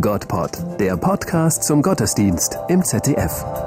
Gottpod, der Podcast zum Gottesdienst im ZDF.